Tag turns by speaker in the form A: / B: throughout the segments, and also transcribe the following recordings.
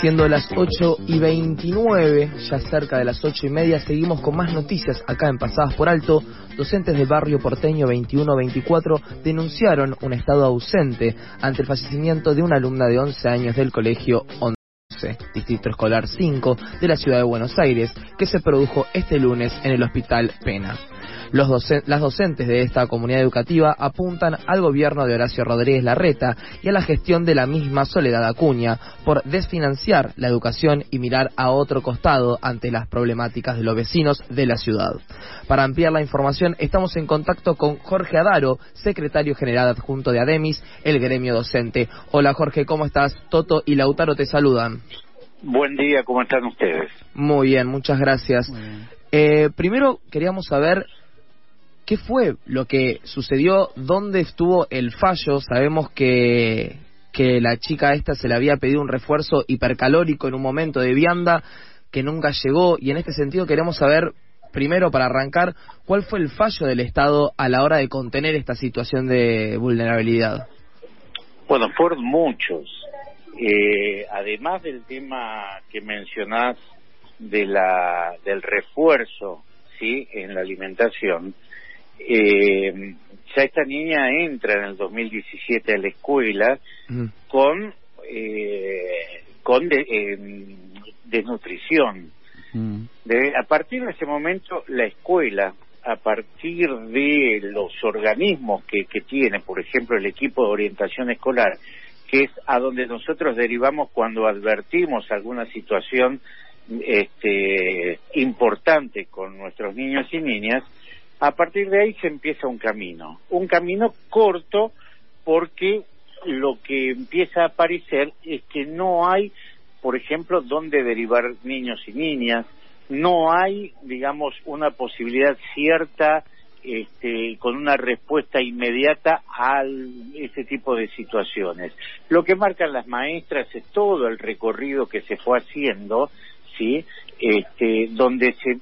A: Siendo las 8 y 29, ya cerca de las 8 y media, seguimos con más noticias acá en Pasadas por Alto. Docentes del barrio porteño 21-24 denunciaron un estado ausente ante el fallecimiento de una alumna de 11 años del colegio 11, Distrito Escolar 5 de la ciudad de Buenos Aires, que se produjo este lunes en el Hospital Pena. Los las docentes de esta comunidad educativa apuntan al gobierno de Horacio Rodríguez Larreta y a la gestión de la misma Soledad Acuña por desfinanciar la educación y mirar a otro costado ante las problemáticas de los vecinos de la ciudad. Para ampliar la información estamos en contacto con Jorge Adaro, secretario general adjunto de ADEMIS, el gremio docente. Hola Jorge, ¿cómo estás? Toto y Lautaro te saludan.
B: Buen día, ¿cómo están ustedes?
A: Muy bien, muchas gracias. Eh, primero queríamos saber ¿Qué fue lo que sucedió? ¿Dónde estuvo el fallo? Sabemos que, que la chica esta se le había pedido un refuerzo hipercalórico en un momento de vianda que nunca llegó y en este sentido queremos saber, primero para arrancar, cuál fue el fallo del Estado a la hora de contener esta situación de vulnerabilidad.
B: Bueno, fueron muchos. Eh, además del tema que mencionás de la, del refuerzo sí en la alimentación, eh, ya esta niña entra en el 2017 a la escuela con eh, con desnutrición. a partir de ese momento, la escuela, a partir de los organismos que, que tiene, por ejemplo, el equipo de orientación escolar, que es a donde nosotros derivamos cuando advertimos alguna situación este, importante con nuestros niños y niñas, a partir de ahí se empieza un camino, un camino corto porque lo que empieza a aparecer es que no hay, por ejemplo, dónde derivar niños y niñas, no hay, digamos, una posibilidad cierta este, con una respuesta inmediata a ese tipo de situaciones. Lo que marcan las maestras es todo el recorrido que se fue haciendo, sí, este, donde se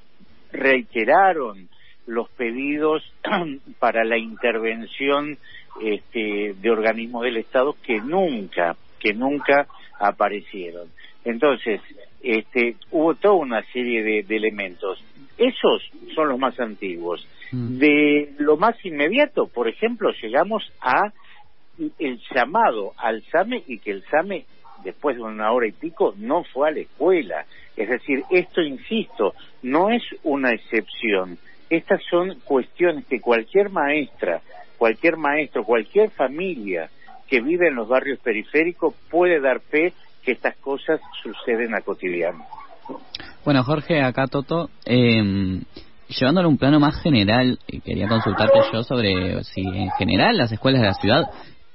B: reiteraron los pedidos para la intervención este, de organismos del Estado que nunca, que nunca aparecieron. Entonces, este, hubo toda una serie de, elementos. Esos son los más antiguos. Mm. De lo más inmediato, por ejemplo, llegamos a el llamado al SAME y que el SAME, después de una hora y pico, no fue a la escuela. Es decir, esto, insisto, no es una excepción estas son cuestiones que cualquier maestra, cualquier maestro, cualquier familia que vive en los barrios periféricos puede dar fe que estas cosas suceden a cotidiano.
C: Bueno, Jorge, acá Toto, eh, llevándolo a un plano más general, eh, quería consultarte yo sobre si en general las escuelas de la ciudad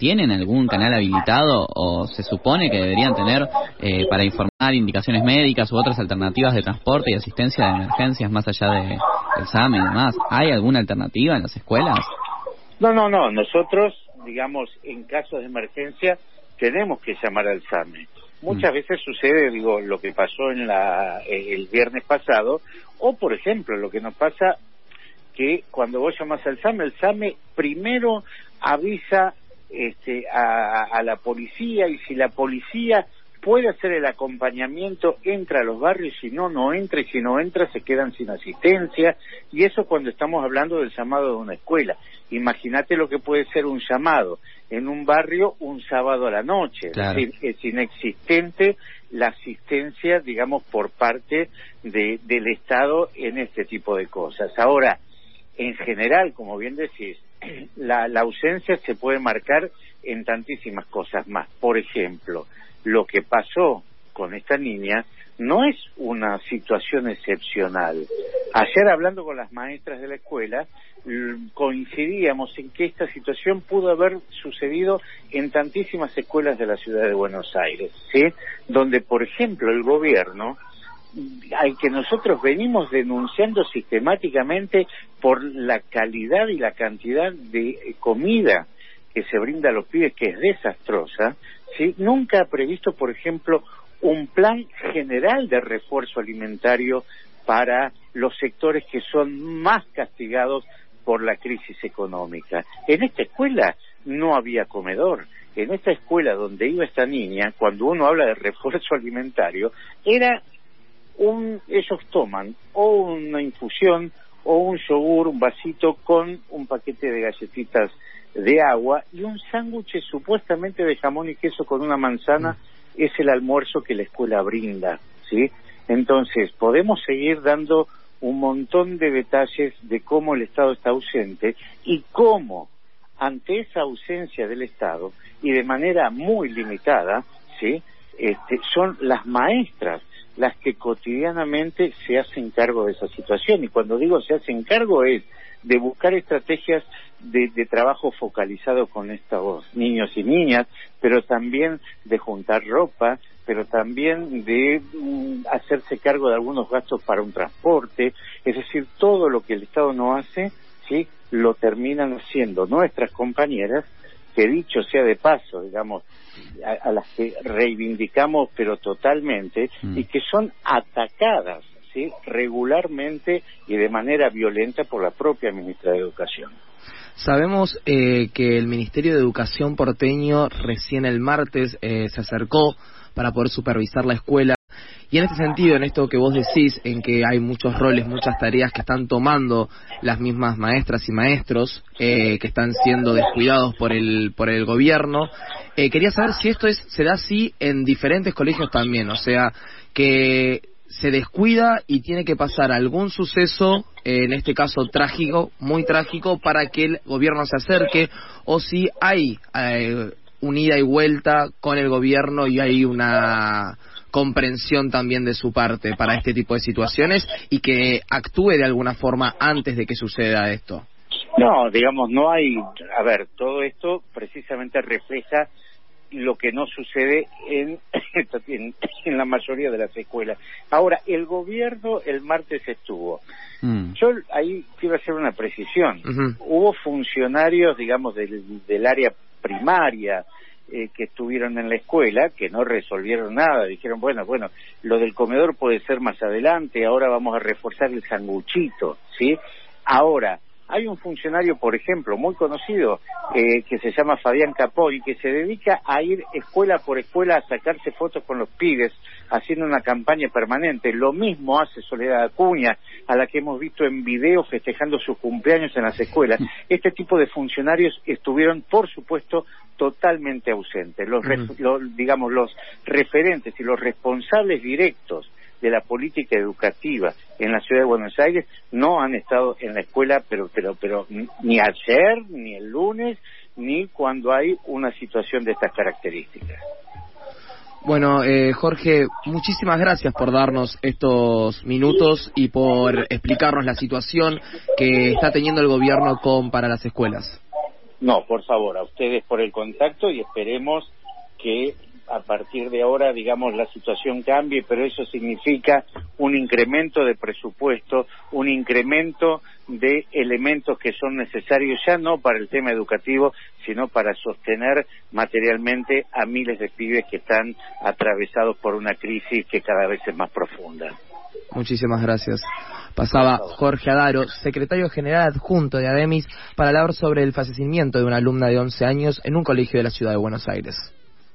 C: tienen algún canal habilitado o se supone que deberían tener eh, para informar indicaciones médicas u otras alternativas de transporte y asistencia de emergencias más allá de, del SAME y demás. ¿Hay alguna alternativa en las escuelas?
B: No, no, no. Nosotros, digamos, en casos de emergencia tenemos que llamar al SAME. Muchas mm. veces sucede, digo, lo que pasó en la, el viernes pasado, o por ejemplo, lo que nos pasa que cuando vos llamas al SAME, el SAME primero avisa este, a, la policía y si la policía puede hacer el acompañamiento, entra a los barrios, si no, no entra, y si no entra, se quedan sin asistencia, y eso cuando estamos hablando del llamado de una escuela. Imagínate lo que puede ser un llamado en un barrio un sábado a la noche, es decir, es inexistente la asistencia, digamos, por parte de, del Estado en este tipo de cosas. Ahora, en general, como bien decís, la, ausencia se puede marcar en tantísimas cosas más. Por ejemplo, lo que pasó con esta niña no es una situación excepcional. Ayer hablando con las maestras de la escuela, coincidíamos en que esta situación pudo haber sucedido en tantísimas escuelas de la ciudad de Buenos Aires, ¿sí? Donde, por ejemplo, el gobierno al que nosotros venimos denunciando sistemáticamente por la calidad y la cantidad de comida que se brinda a los pibes, que es desastrosa, ¿sí? Nunca ha previsto, por ejemplo, un plan general de refuerzo alimentario para los sectores que son más castigados por la crisis económica. En esta escuela no había comedor. En esta escuela donde iba esta niña, cuando uno habla de refuerzo alimentario, era un, ellos toman o una infusión o un yogur, un vasito con un paquete de galletitas de agua y un sándwich supuestamente de jamón y queso con una manzana es el almuerzo que la escuela brinda, ¿sí? Entonces, podemos seguir dando un montón de detalles de cómo el Estado está ausente y cómo ante esa ausencia del Estado y de manera muy limitada, ¿sí? Este, son las maestras las que cotidianamente se hacen cargo de esa situación. Y cuando digo se hacen cargo es de buscar estrategias de, de, trabajo focalizado con estos niños y niñas, pero también de juntar ropa, pero también de mm, hacerse cargo de algunos gastos para un transporte, es decir, todo lo que el Estado no hace, sí, lo terminan haciendo nuestras compañeras, que dicho sea de paso, digamos, a, las que reivindicamos pero totalmente mm. y que son atacadas ¿sí? regularmente y de manera violenta por la propia ministra de Educación.
A: Sabemos eh, que el Ministerio de Educación porteño recién el martes eh, se acercó para poder supervisar la escuela. Y en este sentido, en esto que vos decís, en que hay muchos roles, muchas tareas que están tomando las mismas maestras y maestros, eh, que están siendo descuidados por el, por el gobierno, eh, quería saber si esto es, se da así en diferentes colegios también, o sea, que se descuida y tiene que pasar algún suceso, en este caso trágico, muy trágico, para que el gobierno se acerque, o si hay eh, unida y vuelta con el gobierno y hay una comprensión también de su parte para este tipo de situaciones y que actúe de alguna forma antes de que suceda esto.
B: No, digamos, no hay, a ver, todo esto precisamente refleja lo que no sucede en, en, la mayoría de las escuelas. Ahora, el gobierno el martes estuvo. Mm. Yo ahí quiero hacer una precisión. Hubo funcionarios, digamos, del, del área primaria, eh, que estuvieron en la escuela, que no resolvieron nada, dijeron, bueno, bueno, lo del comedor puede ser más adelante, ahora vamos a reforzar el sanguchito, ¿sí? Ahora, hay un funcionario, por ejemplo, muy conocido, eh, que se llama Fabián Capoy, que se dedica a ir escuela por escuela a sacarse fotos con los pibes, haciendo una campaña permanente. Lo mismo hace Soledad Acuña, a la que hemos visto en video festejando sus cumpleaños en las escuelas. Este tipo de funcionarios estuvieron, por supuesto, totalmente ausentes. Los, digamos, los referentes y los responsables directos de la política educativa en la ciudad de Buenos Aires no han estado en la escuela, pero, pero, pero ni ayer, ni el lunes, ni cuando hay una situación de estas características.
A: Bueno, eh, Jorge, muchísimas gracias por darnos estos minutos y por explicarnos la situación que está teniendo el gobierno con para las escuelas.
B: No, por favor, a ustedes por el contacto y esperemos que a partir de ahora, digamos, la situación cambie, pero eso significa un incremento de presupuesto, un incremento de elementos que son necesarios ya no para el tema educativo, sino para sostener materialmente a miles de pibes que están atravesados por una crisis que cada vez es más profunda.
A: Muchísimas gracias. Pasaba Jorge Adaro, secretario general adjunto de ADEMIS, para hablar sobre el fallecimiento de una alumna de 11 años en un colegio de la ciudad de Buenos Aires.